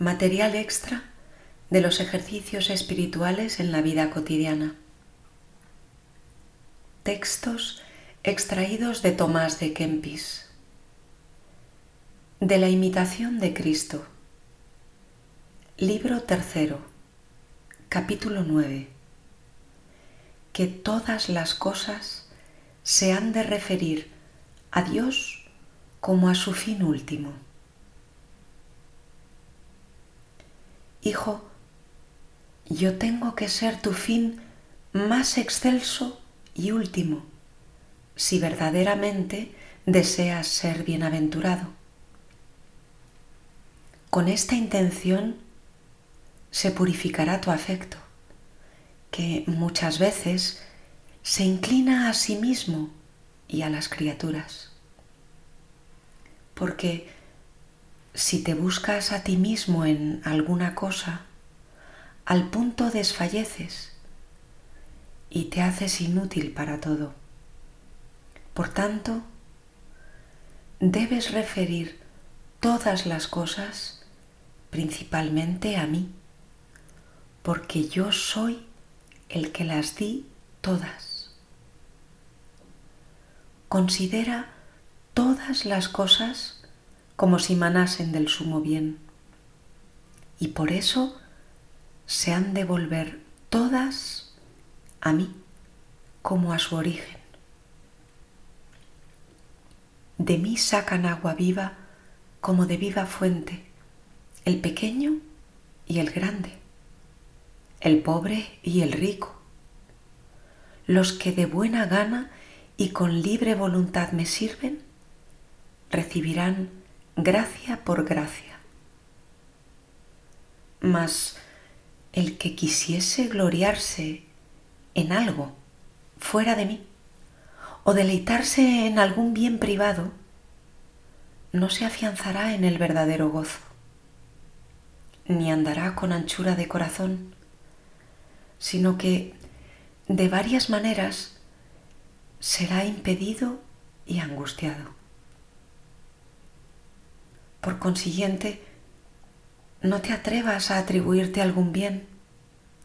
material extra de los ejercicios espirituales en la vida cotidiana. Textos extraídos de Tomás de Kempis. De la imitación de Cristo. Libro tercero. Capítulo 9. Que todas las cosas se han de referir a Dios como a su fin último. Hijo, yo tengo que ser tu fin más excelso y último, si verdaderamente deseas ser bienaventurado. Con esta intención se purificará tu afecto, que muchas veces se inclina a sí mismo y a las criaturas. Porque si te buscas a ti mismo en alguna cosa, al punto desfalleces y te haces inútil para todo. Por tanto, debes referir todas las cosas principalmente a mí, porque yo soy el que las di todas. Considera todas las cosas como si manasen del sumo bien. Y por eso se han de volver todas a mí, como a su origen. De mí sacan agua viva como de viva fuente, el pequeño y el grande, el pobre y el rico, los que de buena gana y con libre voluntad me sirven, recibirán gracia por gracia. Mas el que quisiese gloriarse en algo fuera de mí o deleitarse en algún bien privado, no se afianzará en el verdadero gozo, ni andará con anchura de corazón, sino que de varias maneras será impedido y angustiado. Por consiguiente, no te atrevas a atribuirte algún bien,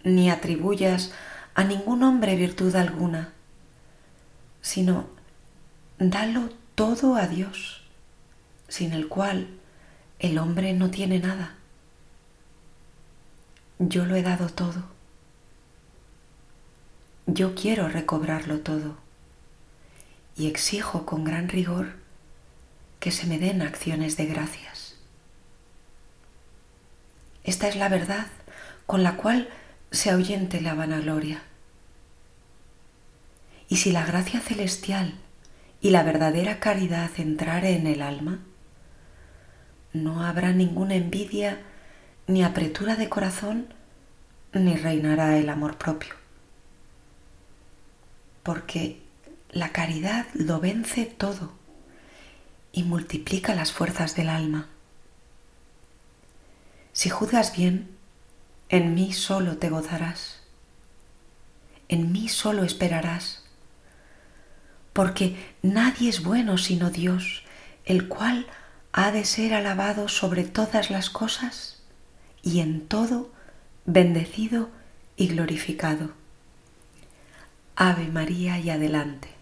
ni atribuyas a ningún hombre virtud alguna, sino dalo todo a Dios, sin el cual el hombre no tiene nada. Yo lo he dado todo. Yo quiero recobrarlo todo y exijo con gran rigor que se me den acciones de gracias. Esta es la verdad con la cual se ahuyente la vanagloria. Y si la gracia celestial y la verdadera caridad entrare en el alma, no habrá ninguna envidia ni apretura de corazón, ni reinará el amor propio. Porque la caridad lo vence todo y multiplica las fuerzas del alma. Si juzgas bien, en mí solo te gozarás, en mí solo esperarás, porque nadie es bueno sino Dios, el cual ha de ser alabado sobre todas las cosas y en todo bendecido y glorificado. Ave María y adelante.